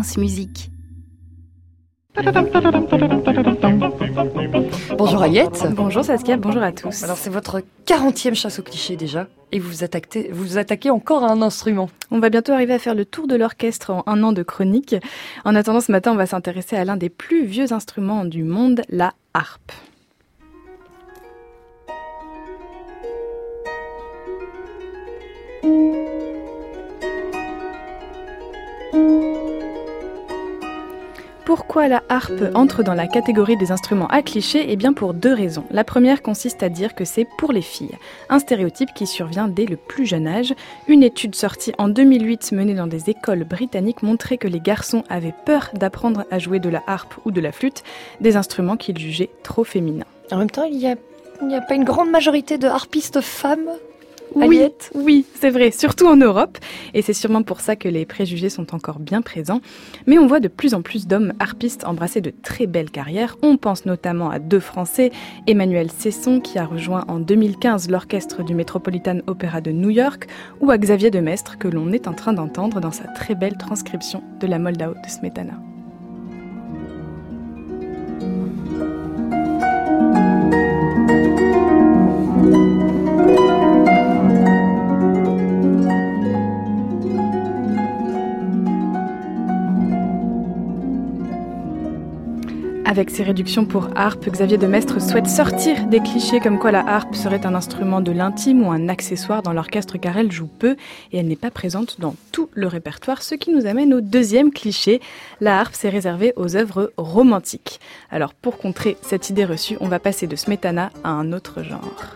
France Musique. Bonjour Aliette. Bonjour Saskia, bonjour à tous. Alors c'est votre 40e chasse au cliché déjà, et vous vous attaquez, vous attaquez encore à un instrument. On va bientôt arriver à faire le tour de l'orchestre en un an de chronique. En attendant ce matin, on va s'intéresser à l'un des plus vieux instruments du monde, la harpe. Pourquoi la harpe entre dans la catégorie des instruments à cliché Eh bien pour deux raisons. La première consiste à dire que c'est pour les filles, un stéréotype qui survient dès le plus jeune âge. Une étude sortie en 2008 menée dans des écoles britanniques montrait que les garçons avaient peur d'apprendre à jouer de la harpe ou de la flûte, des instruments qu'ils jugeaient trop féminins. En même temps, il n'y a pas une grande majorité de harpistes femmes oui, oui, c'est vrai, surtout en Europe. Et c'est sûrement pour ça que les préjugés sont encore bien présents. Mais on voit de plus en plus d'hommes harpistes embrasser de très belles carrières. On pense notamment à deux Français, Emmanuel Cesson, qui a rejoint en 2015 l'orchestre du Metropolitan Opera de New York, ou à Xavier Demestre, que l'on est en train d'entendre dans sa très belle transcription de la Moldau de Smetana. Avec ses réductions pour harpe, Xavier de Mestre souhaite sortir des clichés comme quoi la harpe serait un instrument de l'intime ou un accessoire dans l'orchestre car elle joue peu et elle n'est pas présente dans tout le répertoire, ce qui nous amène au deuxième cliché. La harpe s'est réservée aux œuvres romantiques. Alors pour contrer cette idée reçue, on va passer de Smetana à un autre genre.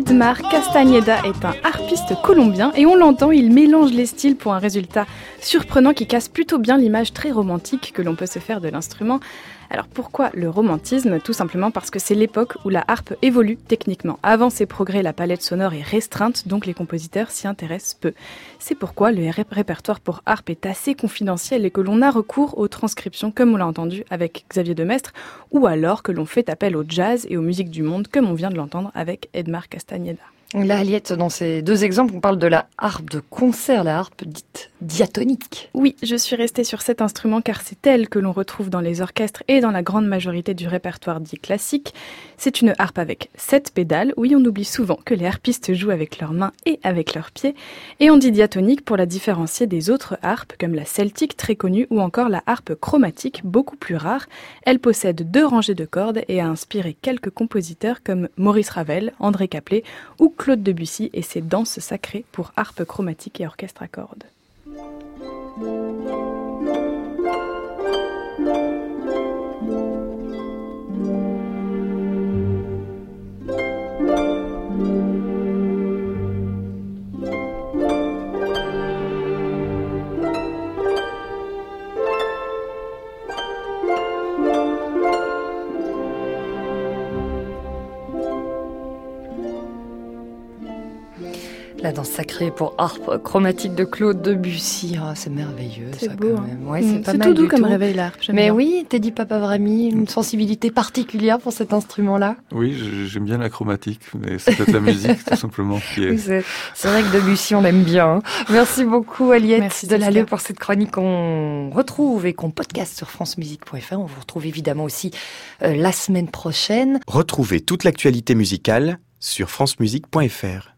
Edmar Castañeda est un harpiste colombien et on l'entend, il mélange les styles pour un résultat surprenant qui casse plutôt bien l'image très romantique que l'on peut se faire de l'instrument. Alors pourquoi le romantisme Tout simplement parce que c'est l'époque où la harpe évolue techniquement. Avant ses progrès, la palette sonore est restreinte, donc les compositeurs s'y intéressent peu. C'est pourquoi le répertoire pour harpe est assez confidentiel et que l'on a recours aux transcriptions, comme on l'a entendu avec Xavier Demestre, ou alors que l'on fait appel au jazz et aux musiques du monde, comme on vient de l'entendre avec Edmar Castañeda. Là, Aliette, dans ces deux exemples, on parle de la harpe de concert, la harpe dite diatonique. Oui, je suis restée sur cet instrument car c'est elle que l'on retrouve dans les orchestres et dans la grande majorité du répertoire dit classique. C'est une harpe avec sept pédales. Oui, on oublie souvent que les harpistes jouent avec leurs mains et avec leurs pieds. Et on dit diatonique pour la différencier des autres harpes comme la celtique très connue ou encore la harpe chromatique beaucoup plus rare. Elle possède deux rangées de cordes et a inspiré quelques compositeurs comme Maurice Ravel, André Caplet ou Claude Debussy et ses danses sacrées pour harpe chromatique et orchestre à cordes. La danse sacrée pour harpe chromatique de Claude Debussy. Oh, c'est merveilleux, C'est beau. quand hein. même. Ouais, Mm, c'est pas c'est mal tout doux comme tout. réveil l'harpe. Mais bien. oui, Teddy Papavrami, une sensibilité particulière pour cet instrument-là. Oui, j'aime bien la chromatique, mais c'est peut-être la musique tout simplement qui est. c'est c'est vrai que Debussy, on l'aime bien. hein. Merci beaucoup, Aliette Merci, de Saskia. l'Allée pour cette chronique qu'on retrouve et qu'on podcast sur francemusique.fr. On vous retrouve évidemment aussi euh, la semaine prochaine. Retrouvez toute l'actualité musicale sur francemusique.fr.